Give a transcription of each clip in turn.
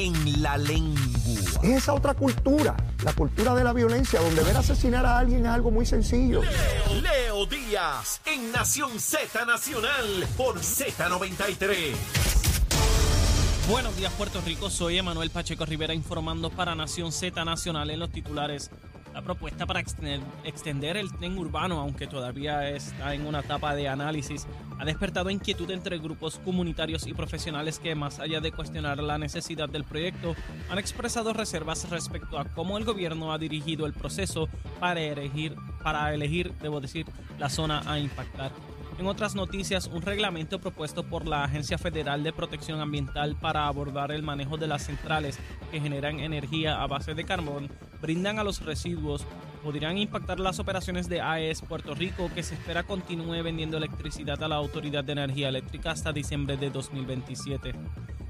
en la lengua. Es esa otra cultura, la cultura de la violencia, donde ver asesinar a alguien es algo muy sencillo. Leo, Leo Díaz en Nación Z Nacional por Z93. Buenos días Puerto Rico, soy Emanuel Pacheco Rivera informando para Nación Z Nacional en los titulares. La propuesta para extender, el tren urbano, aunque todavía está en una etapa de análisis, ha despertado inquietud entre grupos comunitarios y profesionales que, más allá de cuestionar la necesidad del proyecto, han expresado reservas respecto a cómo el gobierno ha dirigido el proceso para elegir, para elegir debo decir, la zona a impactar. En otras noticias, un reglamento propuesto por la Agencia Federal de Protección Ambiental para abordar el manejo de las centrales que generan energía a base de carbón brindan a los residuos podrían impactar las operaciones de AES Puerto Rico, que se espera continúe vendiendo electricidad a la Autoridad de Energía Eléctrica hasta diciembre de 2027.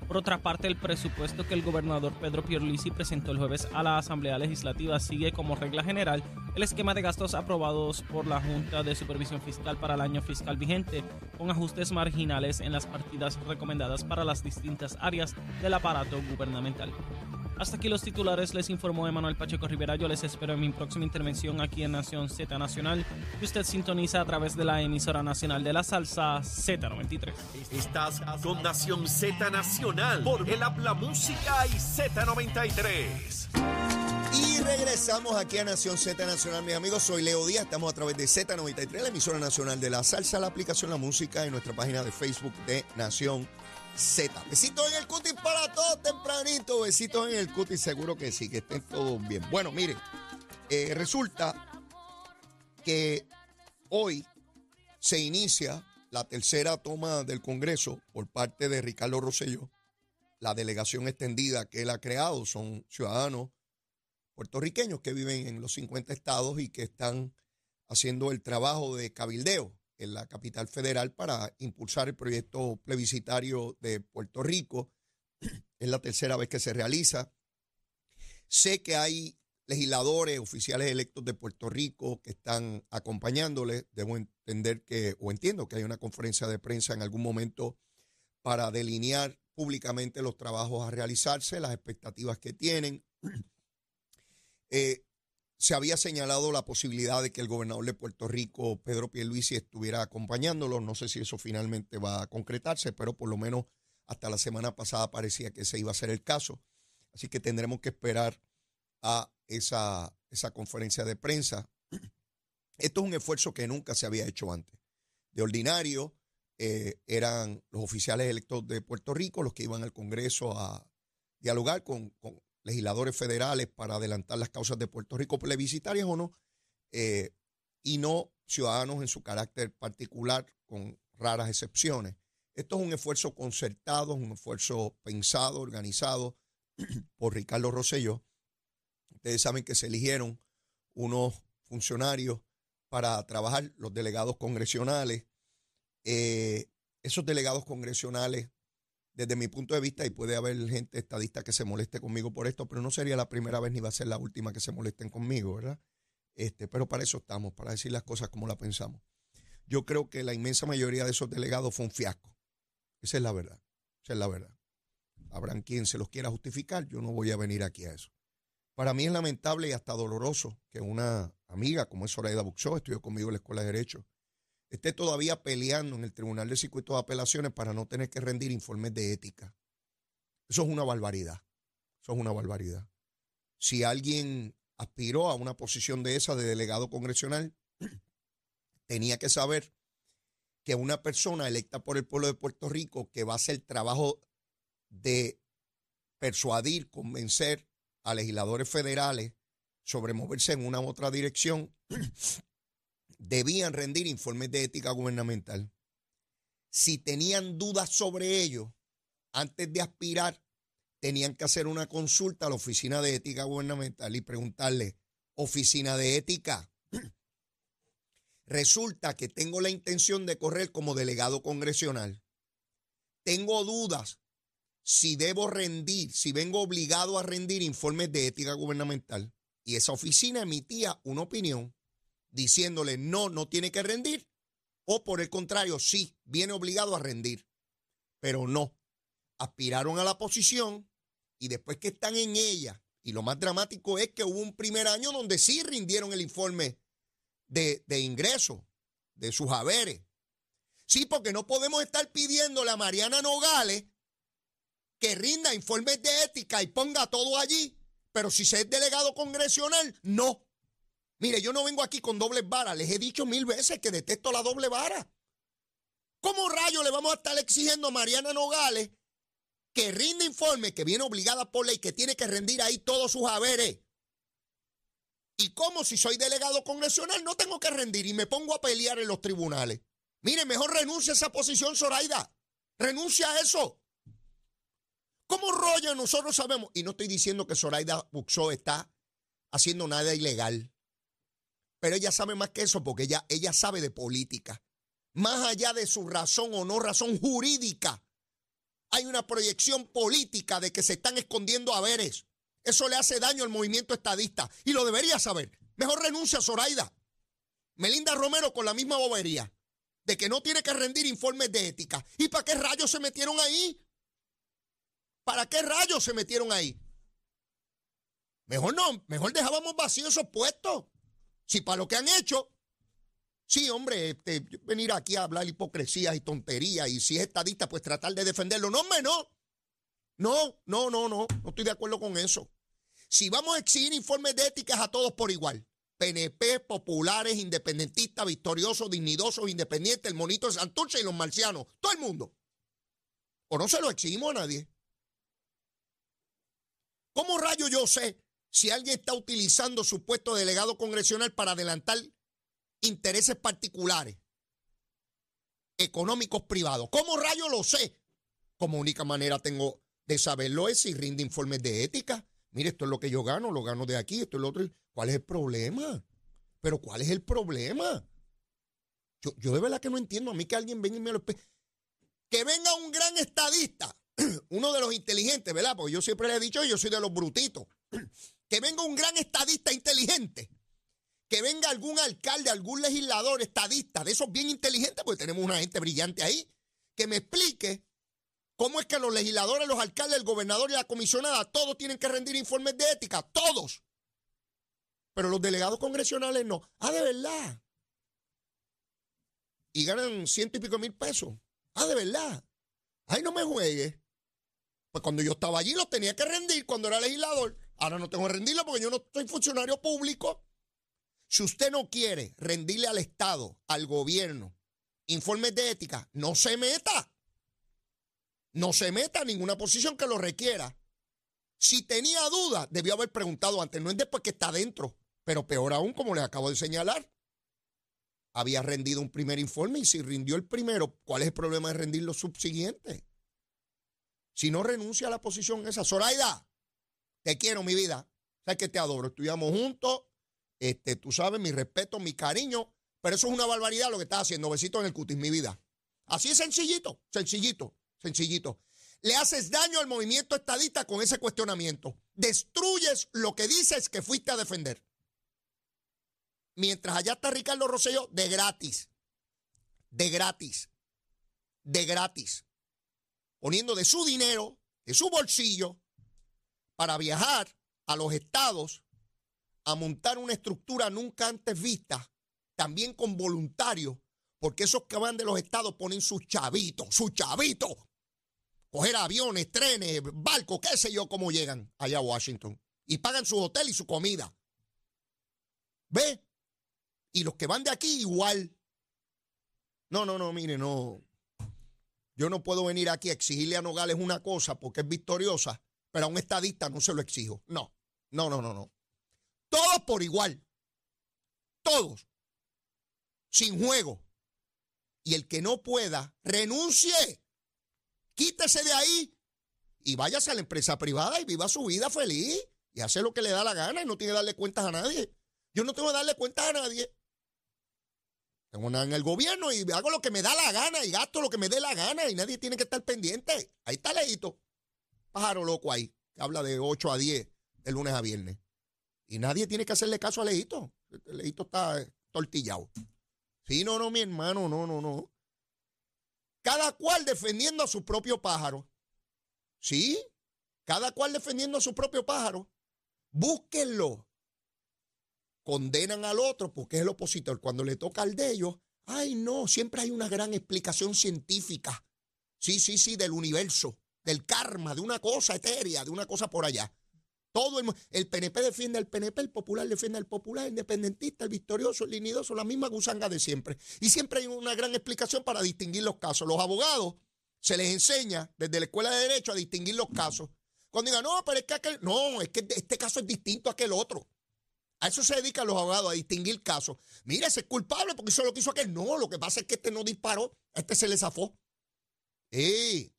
Por otra parte, el presupuesto que el gobernador Pedro Pierluisi presentó el jueves a la Asamblea Legislativa sigue como regla general el esquema de gastos aprobados por la Junta de Supervisión Fiscal para el año fiscal vigente, con ajustes marginales en las partidas recomendadas para las distintas áreas del aparato gubernamental. Hasta aquí los titulares, les informó Emanuel Pacheco Rivera. Yo les espero en mi próxima intervención aquí en Nación Z Nacional, que usted sintoniza a través de la emisora nacional de la salsa Z93. Estás con Nación Z Nacional por el Habla Música y Z93. Y regresamos aquí a Nación Z Nacional, mis amigos. Soy Leo Díaz, estamos a través de Z93, la emisora nacional de la salsa, la aplicación La Música y nuestra página de Facebook de Nación Z. Besitos en el cutis para todos tempranito. Besitos en el cutis, seguro que sí, que estén todos bien. Bueno, miren, eh, resulta que hoy se inicia la tercera toma del Congreso por parte de Ricardo Rosselló. La delegación extendida que él ha creado son ciudadanos puertorriqueños que viven en los 50 estados y que están haciendo el trabajo de cabildeo en la capital federal para impulsar el proyecto plebiscitario de Puerto Rico. Es la tercera vez que se realiza. Sé que hay legisladores, oficiales electos de Puerto Rico que están acompañándole. Debo entender que, o entiendo que hay una conferencia de prensa en algún momento para delinear públicamente los trabajos a realizarse, las expectativas que tienen. Eh, se había señalado la posibilidad de que el gobernador de Puerto Rico, Pedro Pierluisi, estuviera acompañándolo. No sé si eso finalmente va a concretarse, pero por lo menos hasta la semana pasada parecía que ese iba a ser el caso. Así que tendremos que esperar a esa, esa conferencia de prensa. Esto es un esfuerzo que nunca se había hecho antes. De ordinario, eh, eran los oficiales electos de Puerto Rico los que iban al Congreso a dialogar con, con legisladores federales para adelantar las causas de Puerto Rico, plebiscitarias o no, eh, y no ciudadanos en su carácter particular, con raras excepciones. Esto es un esfuerzo concertado, un esfuerzo pensado, organizado por Ricardo Rosselló. Ustedes saben que se eligieron unos funcionarios para trabajar, los delegados congresionales. Eh, esos delegados congresionales desde mi punto de vista, y puede haber gente estadista que se moleste conmigo por esto, pero no sería la primera vez ni va a ser la última que se molesten conmigo, ¿verdad? Este, pero para eso estamos, para decir las cosas como las pensamos. Yo creo que la inmensa mayoría de esos delegados fue un fiasco. Esa es la verdad. Esa es la verdad. Habrán quien se los quiera justificar, yo no voy a venir aquí a eso. Para mí es lamentable y hasta doloroso que una amiga como es Zoraida Buxó, estudió conmigo en la Escuela de Derecho, esté todavía peleando en el Tribunal de Circuito de Apelaciones para no tener que rendir informes de ética. Eso es una barbaridad. Eso es una barbaridad. Si alguien aspiró a una posición de esa de delegado congresional, tenía que saber que una persona electa por el pueblo de Puerto Rico que va a hacer el trabajo de persuadir, convencer a legisladores federales sobre moverse en una u otra dirección, debían rendir informes de ética gubernamental. Si tenían dudas sobre ello, antes de aspirar, tenían que hacer una consulta a la Oficina de Ética Gubernamental y preguntarle, Oficina de Ética, resulta que tengo la intención de correr como delegado congresional. Tengo dudas si debo rendir, si vengo obligado a rendir informes de ética gubernamental. Y esa oficina emitía una opinión diciéndole no, no tiene que rendir, o por el contrario, sí, viene obligado a rendir. Pero no, aspiraron a la posición y después que están en ella, y lo más dramático es que hubo un primer año donde sí rindieron el informe de, de de sus haberes. Sí, porque no podemos estar pidiéndole a Mariana Nogales que rinda informes de ética y ponga todo allí, pero si se es delegado congresional, no. Mire, yo no vengo aquí con dobles varas, les he dicho mil veces que detesto la doble vara. ¿Cómo rayo le vamos a estar exigiendo a Mariana Nogales que rinde informe, que viene obligada por ley, que tiene que rendir ahí todos sus haberes? Y cómo si soy delegado congresional no tengo que rendir y me pongo a pelear en los tribunales. Mire, mejor renuncia a esa posición, Zoraida. Renuncia a eso. ¿Cómo rollo nosotros sabemos? Y no estoy diciendo que Zoraida Buxó está haciendo nada ilegal. Pero ella sabe más que eso porque ella, ella sabe de política. Más allá de su razón o no razón jurídica, hay una proyección política de que se están escondiendo haberes. Eso le hace daño al movimiento estadista y lo debería saber. Mejor renuncia a Zoraida. Melinda Romero con la misma bobería de que no tiene que rendir informes de ética. ¿Y para qué rayos se metieron ahí? ¿Para qué rayos se metieron ahí? Mejor no, mejor dejábamos vacíos esos puestos. Si para lo que han hecho, sí, hombre, este, venir aquí a hablar hipocresías y tonterías, y si es estadista, pues tratar de defenderlo. No, hombre, no. No, no, no, no, no estoy de acuerdo con eso. Si vamos a exigir informes de ética a todos por igual, PNP, populares, independentistas, victoriosos, dignidosos, independientes, el monito de Santurce y los marcianos, todo el mundo. O no se lo exigimos a nadie. ¿Cómo rayo yo sé si alguien está utilizando su puesto de delegado congresional para adelantar intereses particulares, económicos privados? ¿Cómo rayo lo sé? Como única manera tengo de saberlo es si rinde informes de ética. Mire, esto es lo que yo gano, lo gano de aquí, esto es lo otro. ¿Cuál es el problema? Pero ¿cuál es el problema? Yo, yo de verdad que no entiendo. A mí que alguien venga y me lo... Que venga un gran estadista uno de los inteligentes, ¿verdad? Porque yo siempre le he dicho, yo soy de los brutitos. Que venga un gran estadista inteligente. Que venga algún alcalde, algún legislador estadista, de esos bien inteligentes, porque tenemos una gente brillante ahí, que me explique cómo es que los legisladores, los alcaldes, el gobernador y la comisionada, todos tienen que rendir informes de ética, todos. Pero los delegados congresionales no. Ah, de verdad. Y ganan ciento y pico mil pesos. Ah, de verdad. Ay, no me juegue. Pues cuando yo estaba allí los tenía que rendir cuando era legislador. Ahora no tengo que rendirlo porque yo no soy funcionario público. Si usted no quiere rendirle al Estado, al gobierno, informes de ética, no se meta. No se meta en ninguna posición que lo requiera. Si tenía dudas, debió haber preguntado antes, no es después que está dentro, pero peor aún, como les acabo de señalar. Había rendido un primer informe y si rindió el primero, ¿cuál es el problema de rendir los subsiguientes? Si no renuncia a la posición esa, Zoraida, te quiero, mi vida. Sabes que te adoro. Estudiamos juntos. Este, tú sabes, mi respeto, mi cariño. Pero eso es una barbaridad lo que estás haciendo. Besito en el cutis, mi vida. Así es sencillito, sencillito, sencillito. Le haces daño al movimiento estadista con ese cuestionamiento. Destruyes lo que dices que fuiste a defender. Mientras allá está Ricardo Rosselló, de gratis. De gratis. De gratis poniendo de su dinero, de su bolsillo, para viajar a los estados a montar una estructura nunca antes vista, también con voluntarios, porque esos que van de los estados ponen sus chavitos, sus chavitos. Coger aviones, trenes, barcos, qué sé yo, cómo llegan allá a Washington. Y pagan su hotel y su comida. ¿Ve? Y los que van de aquí igual. No, no, no, mire, no. Yo no puedo venir aquí a exigirle a Nogales una cosa porque es victoriosa, pero a un estadista no se lo exijo. No, no, no, no, no. Todos por igual. Todos. Sin juego. Y el que no pueda, renuncie. Quítese de ahí y váyase a la empresa privada y viva su vida feliz y hace lo que le da la gana y no tiene que darle cuentas a nadie. Yo no tengo que darle cuentas a nadie. Tengo una en el gobierno y hago lo que me da la gana y gasto lo que me dé la gana y nadie tiene que estar pendiente. Ahí está Leito. Pájaro loco ahí, que habla de 8 a 10 de lunes a viernes. Y nadie tiene que hacerle caso a Leito. Leito está tortillado. Sí, no, no, mi hermano, no, no, no. Cada cual defendiendo a su propio pájaro. Sí, Cada cual defendiendo a su propio pájaro. Búsquenlo. Condenan al otro porque es el opositor. Cuando le toca al de ellos, ay no, siempre hay una gran explicación científica. Sí, sí, sí, del universo, del karma, de una cosa etérea, de una cosa por allá. Todo el, el PNP defiende al PNP, el popular defiende al popular, el independentista, el victorioso, el linidoso, la misma gusanga de siempre. Y siempre hay una gran explicación para distinguir los casos. Los abogados se les enseña desde la escuela de derecho a distinguir los casos. Cuando digan, no, pero es que aquel, no, es que este caso es distinto a aquel otro. A eso se dedican los abogados, a distinguir casos. Mira, ese es culpable porque eso lo que hizo aquel. No, lo que pasa es que este no disparó, este se le zafó. ¡Ey!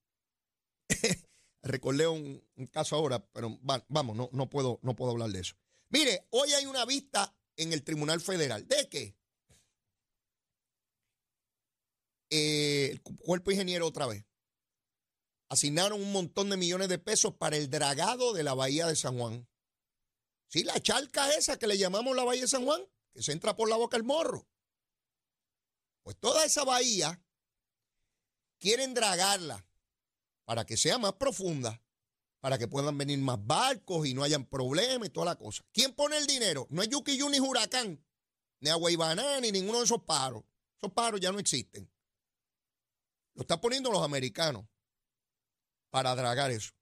Recordé un, caso ahora, pero vamos, no, puedo, no puedo hablar de eso. Mire, hoy hay una vista en el Tribunal Federal. ¿De qué? Eh, el cuerpo ingeniero otra vez asignaron un montón de millones de pesos para el dragado de la bahía de San Juan. Sí, la charca esa que le llamamos la bahía de San Juan, que se entra por la boca el morro. Pues toda esa bahía quieren dragarla para que sea más profunda, para que puedan venir más barcos y no hayan problemas y toda la cosa. ¿Quién pone el dinero? No es Yuki ni Huracán, ni Agua ni ninguno de esos pájaros. Esos pájaros ya no existen. Lo están poniendo los americanos para dragar eso.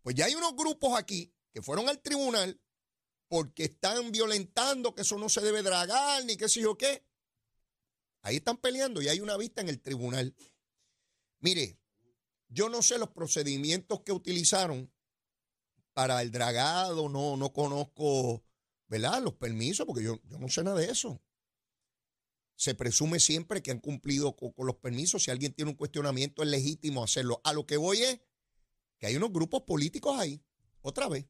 Pues ya hay unos grupos aquí que fueron al tribunal porque están violentando que eso no se debe dragar, ni qué sé yo qué. Ahí están peleando y hay una vista en el tribunal. Mire, yo no sé los procedimientos que utilizaron para el dragado, no, no conozco, ¿verdad? Los permisos, porque yo, yo no sé nada de eso. Se presume siempre que han cumplido con, con los permisos. Si alguien tiene un cuestionamiento, es legítimo hacerlo. A lo que voy es que hay unos grupos políticos ahí, otra vez.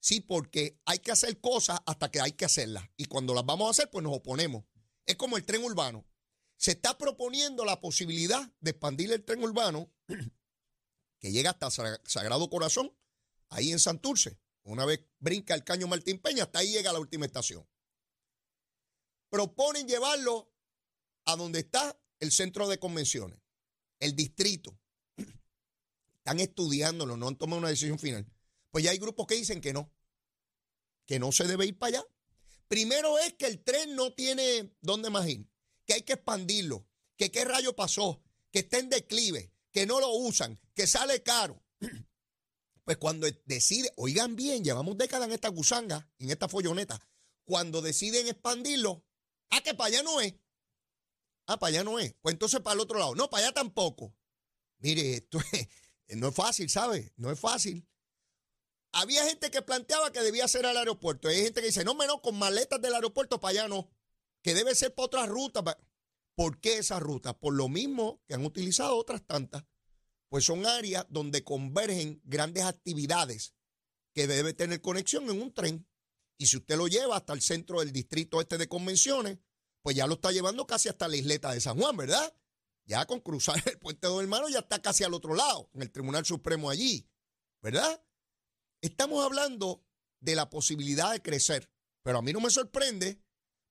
Sí, porque hay que hacer cosas hasta que hay que hacerlas. Y cuando las vamos a hacer, pues nos oponemos. Es como el tren urbano. Se está proponiendo la posibilidad de expandir el tren urbano que llega hasta Sagrado Corazón, ahí en Santurce. Una vez brinca el caño Martín Peña, hasta ahí llega la última estación. Proponen llevarlo a donde está el centro de convenciones, el distrito. Están estudiándolo, no han tomado una decisión final. Pues ya hay grupos que dicen que no, que no se debe ir para allá. Primero es que el tren no tiene dónde más ir, que hay que expandirlo, que qué rayo pasó, que está en declive, que no lo usan, que sale caro. Pues cuando decide, oigan bien, llevamos décadas en esta gusanga, en esta folloneta, cuando deciden expandirlo, ah, que para allá no es. Ah, para allá no es. Pues entonces para el otro lado. No, para allá tampoco. Mire, esto es, no es fácil, ¿sabe? No es fácil. Había gente que planteaba que debía ser al aeropuerto. Hay gente que dice, no, menos con maletas del aeropuerto para allá no. Que debe ser para otras rutas. ¿Por qué esas rutas? Por lo mismo que han utilizado otras tantas. Pues son áreas donde convergen grandes actividades que debe tener conexión en un tren. Y si usted lo lleva hasta el centro del distrito este de convenciones, pues ya lo está llevando casi hasta la isleta de San Juan, ¿verdad? Ya con cruzar el puente de hermano ya está casi al otro lado, en el Tribunal Supremo allí, ¿verdad? Estamos hablando de la posibilidad de crecer, pero a mí no me sorprende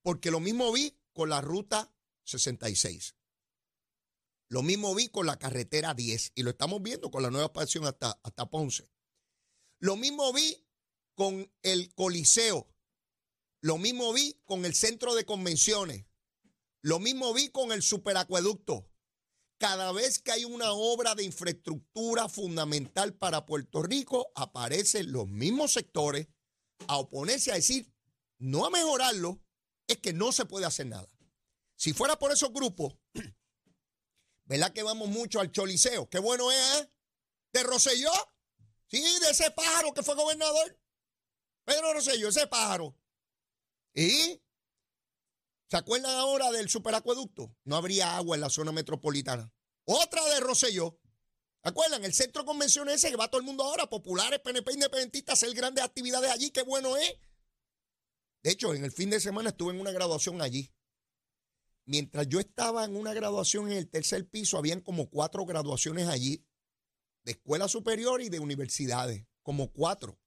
porque lo mismo vi con la ruta 66. Lo mismo vi con la carretera 10 y lo estamos viendo con la nueva expansión hasta, hasta Ponce. Lo mismo vi con el Coliseo. Lo mismo vi con el centro de convenciones. Lo mismo vi con el superacueducto cada vez que hay una obra de infraestructura fundamental para Puerto Rico, aparecen los mismos sectores a oponerse a decir, no a mejorarlo, es que no se puede hacer nada. Si fuera por esos grupos, ¿verdad que vamos mucho al choliseo? Qué bueno es, ¿eh? De Roselló. Sí, de ese pájaro que fue gobernador. Pedro Rosselló, ese pájaro. ¿Y? ¿Se acuerdan ahora del superacueducto? No habría agua en la zona metropolitana. Otra de Rosselló. ¿Acuerdan? El centro de convenciones ese que va todo el mundo ahora, populares, PNP, independentistas, hacer grandes actividades allí, qué bueno es. De hecho, en el fin de semana estuve en una graduación allí. Mientras yo estaba en una graduación en el tercer piso, habían como cuatro graduaciones allí, de escuela superior y de universidades, como cuatro,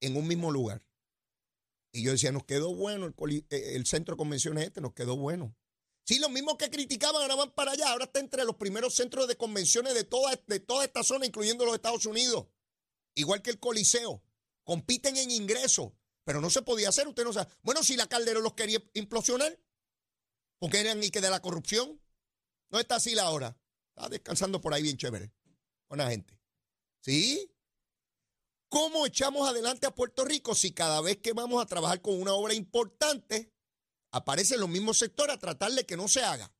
en un mismo lugar. Y yo decía, nos quedó bueno el, eh, centro de convenciones este, nos quedó bueno. Sí, los mismos que criticaban ahora van para allá, ahora está entre los primeros centros de convenciones de toda, de toda esta zona, incluyendo los Estados Unidos. igual que el Coliseo. Compiten en ingresos, pero no se podía hacer. Usted no sabe. Bueno, si la Calderón los quería implosionar, porque eran y que de la corrupción. No está así la hora. Está descansando por ahí bien chévere. Buena gente. ¿Sí? ¿Cómo echamos adelante a Puerto Rico si cada vez que vamos a trabajar con una obra importante, aparecen los mismos sectores a tratarle que no se haga?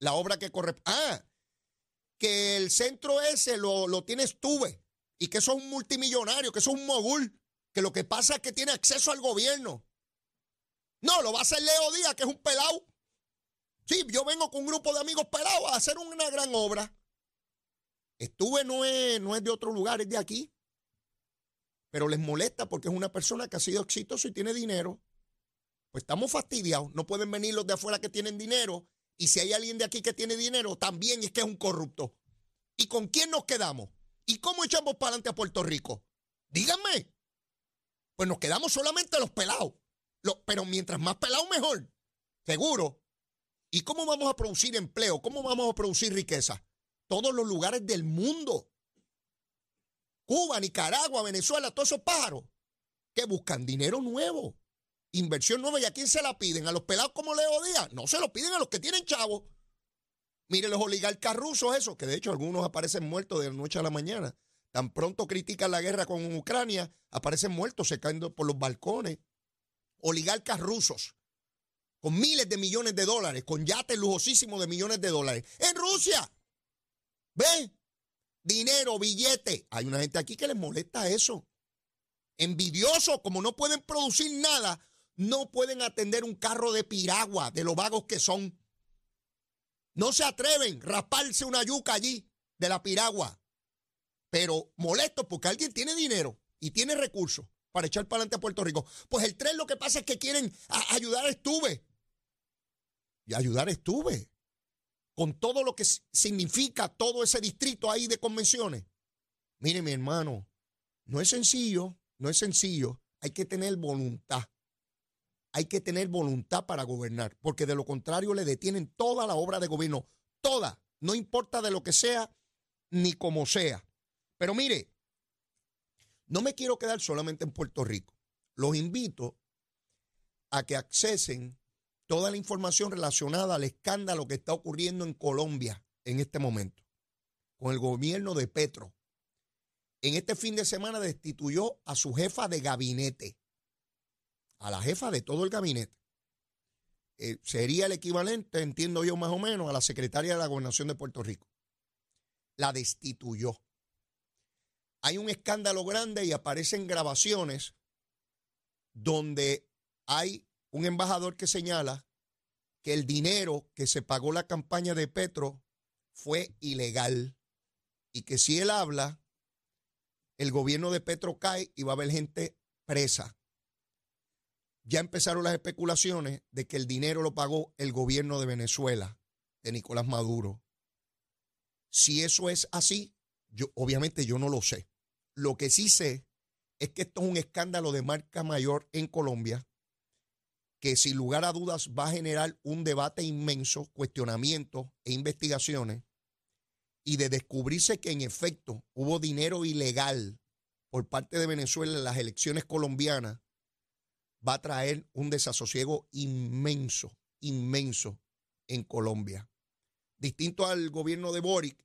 La obra que corre. Ah, que el centro ese lo, lo tienes tuve y que eso es un multimillonario, que eso es un mogul, que lo que pasa es que tiene acceso al gobierno. No, lo va a hacer Leo Díaz, que es un pelado. Sí, yo vengo con un grupo de amigos pelados a hacer una gran obra. Estuve no es, no es de otro lugar, es de aquí. Pero les molesta porque es una persona que ha sido exitoso y tiene dinero. Pues estamos fastidiados. No pueden venir los de afuera que tienen dinero. Y si hay alguien de aquí que tiene dinero, también es que es un corrupto. ¿Y con quién nos quedamos? ¿Y cómo echamos para adelante a Puerto Rico? Díganme. Pues nos quedamos solamente los pelados. pero mientras más pelados, mejor. Seguro. ¿Y cómo vamos a producir empleo? ¿Cómo vamos a producir riqueza? Todos los lugares del mundo. Cuba, Nicaragua, Venezuela, todos esos pájaros que buscan dinero nuevo, inversión nueva. ¿Y a quién se la piden? ¿A los pelados como Leo Díaz? No se lo piden a los que tienen chavos. Mire los oligarcas rusos, esos, que de hecho algunos aparecen muertos de la noche a la mañana. Tan pronto critican la guerra con Ucrania, aparecen muertos, se caen por los balcones. Oligarcas rusos, con miles de millones de dólares, con yates lujosísimos de millones de dólares. En Rusia. ¿Ve? dinero, billete. Hay una gente aquí que les molesta eso. Envidiosos, como no pueden producir nada, no pueden atender un carro de piragua, de los vagos que son. No se atreven a rasparse una yuca allí de la piragua. Pero molesto porque alguien tiene dinero y tiene recursos para echar para adelante a Puerto Rico. Pues el tren lo que pasa es que quieren ayudar a Estuve. Y ayudar Estuve con todo lo que significa todo ese distrito ahí de convenciones. Mire, mi hermano, no es sencillo, no es sencillo. Hay que tener voluntad. Hay que tener voluntad para gobernar, porque de lo contrario le detienen toda la obra de gobierno, toda, no importa de lo que sea ni como sea. Pero mire, no me quiero quedar solamente en Puerto Rico. Los invito a que accesen toda la información relacionada al escándalo que está ocurriendo en Colombia en este momento, con el gobierno de Petro. En este fin de semana destituyó a su jefa de gabinete, a la jefa de todo el gabinete. Eh, sería el equivalente, entiendo yo más o menos, a la secretaria de la gobernación de Puerto Rico. La destituyó. Hay un escándalo grande y aparecen grabaciones donde hay un embajador que señala que el dinero que se pagó la campaña de Petro fue ilegal y que si él habla, el gobierno de Petro cae y va a haber gente presa. Ya empezaron las especulaciones de que el dinero lo pagó el gobierno de Venezuela, de Nicolás Maduro. Si eso es así, yo obviamente yo no lo sé. Lo que sí sé es que esto es un escándalo de marca mayor en Colombia que sin lugar a dudas va a generar un debate inmenso, cuestionamientos e investigaciones, y de descubrirse que en efecto hubo dinero ilegal por parte de Venezuela en las elecciones colombianas, va a traer un desasosiego inmenso, inmenso en Colombia. Distinto al gobierno de Boric,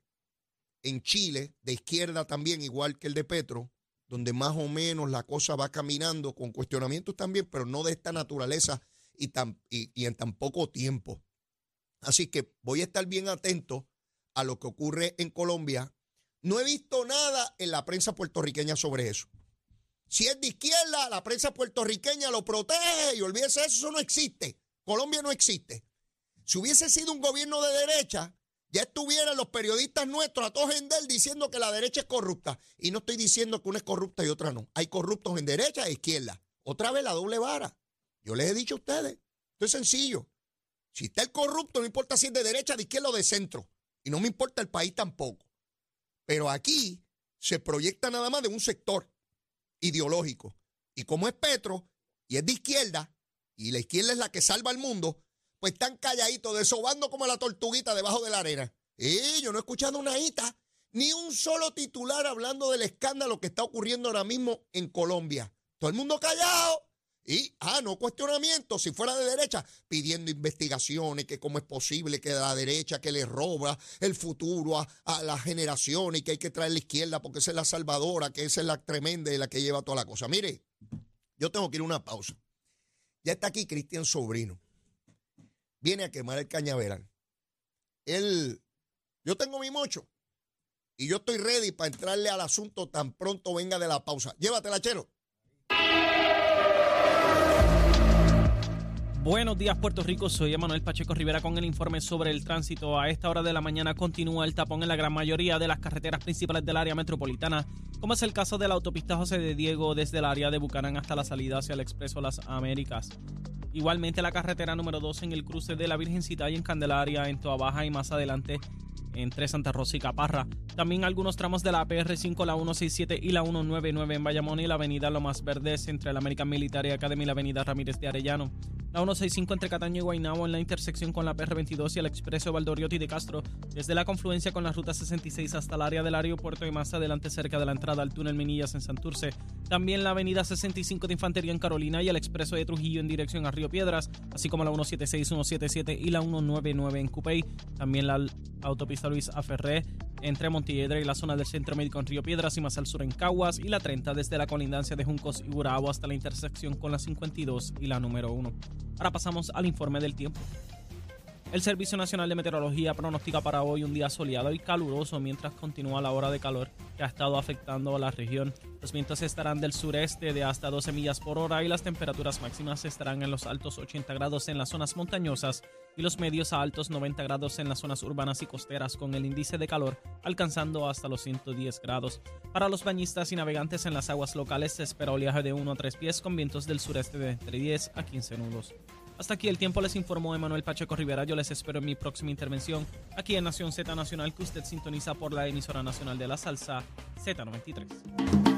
en Chile, de izquierda también, igual que el de Petro, donde más o menos la cosa va caminando con cuestionamientos también, pero no de esta naturaleza y, tan, y, en tan poco tiempo. Así que voy a estar bien atento a lo que ocurre en Colombia. No he visto nada en la prensa puertorriqueña sobre eso. Si es de izquierda, la prensa puertorriqueña lo protege y olvídese eso, eso no existe. Colombia no existe. Si hubiese sido un gobierno de derecha, ya estuvieran los periodistas nuestros a todos él diciendo que la derecha es corrupta. Y no estoy diciendo que una es corrupta y otra no. Hay corruptos en derecha e izquierda. Otra vez la doble vara. Yo les he dicho a ustedes, esto es sencillo. Si está el corrupto, no importa si es de derecha, de izquierda o de centro. Y no me importa el país tampoco. Pero aquí se proyecta nada más de un sector ideológico. Y como es Petro y es de izquierda, y la izquierda es la que salva al mundo, pues están calladitos, desobando como la tortuguita debajo de la arena. Y yo no he escuchado una hita, Ni un solo titular hablando del escándalo que está ocurriendo ahora mismo en Colombia. Todo el mundo callado. Y, ah, no cuestionamiento, si fuera de derecha, pidiendo investigaciones, que cómo es posible que la derecha que le roba el futuro a, las generaciones y que hay que traer la izquierda porque esa es la salvadora, que esa es la tremenda y la que lleva toda la cosa. Mire, yo tengo que ir a una pausa. Ya está aquí Cristian Sobrino. Viene a quemar el cañaveral. Él, yo tengo mi mocho y yo estoy ready para entrarle al asunto tan pronto venga de la pausa. Llévatela, chero. Buenos días Puerto Rico, soy Emanuel Pacheco Rivera con el informe sobre el tránsito. A esta hora de la mañana continúa el tapón en la gran mayoría de las carreteras principales del área metropolitana, como es el caso de la autopista José de Diego desde el área de Bucanán hasta la salida hacia el Expreso Las Américas. Igualmente la carretera número 2 en el cruce de la Virgencita y en Candelaria en Toa Baja y más adelante entre Santa Rosa y Caparra. También algunos tramos de la PR5, la 167 y la 199 en Bayamón y la avenida Lomas Verdes entre la American Military Academy y la avenida Ramírez de Arellano. La 165 entre Cataño y Guaynabo en la intersección con la PR22 y el expreso Valdoriotti de Castro, desde la confluencia con la ruta 66 hasta el área del aeropuerto y más adelante cerca de la entrada al túnel Minillas en Santurce. También la avenida 65 de Infantería en Carolina y el expreso de Trujillo en dirección a Río Piedras, así como la 176, 177 y la 199 en Cupey. También la autopista Luis Aferré entre Montiedra y la zona del Centro Médico en Río Piedras y más al sur en Caguas y la 30 desde la colindancia de Juncos y Burabo hasta la intersección con la 52 y la número 1. Ahora pasamos al informe del tiempo. El Servicio Nacional de Meteorología pronostica para hoy un día soleado y caluroso mientras continúa la hora de calor que ha estado afectando a la región. Los vientos estarán del sureste de hasta 12 millas por hora y las temperaturas máximas estarán en los altos 80 grados en las zonas montañosas y los medios a altos 90 grados en las zonas urbanas y costeras con el índice de calor alcanzando hasta los 110 grados. Para los bañistas y navegantes en las aguas locales se espera oleaje de 1 a 3 pies con vientos del sureste de entre 10 a 15 nudos. Hasta aquí el tiempo les informó Emanuel Pacheco Rivera. Yo les espero en mi próxima intervención aquí en Nación Z Nacional que usted sintoniza por la emisora nacional de la salsa Z93.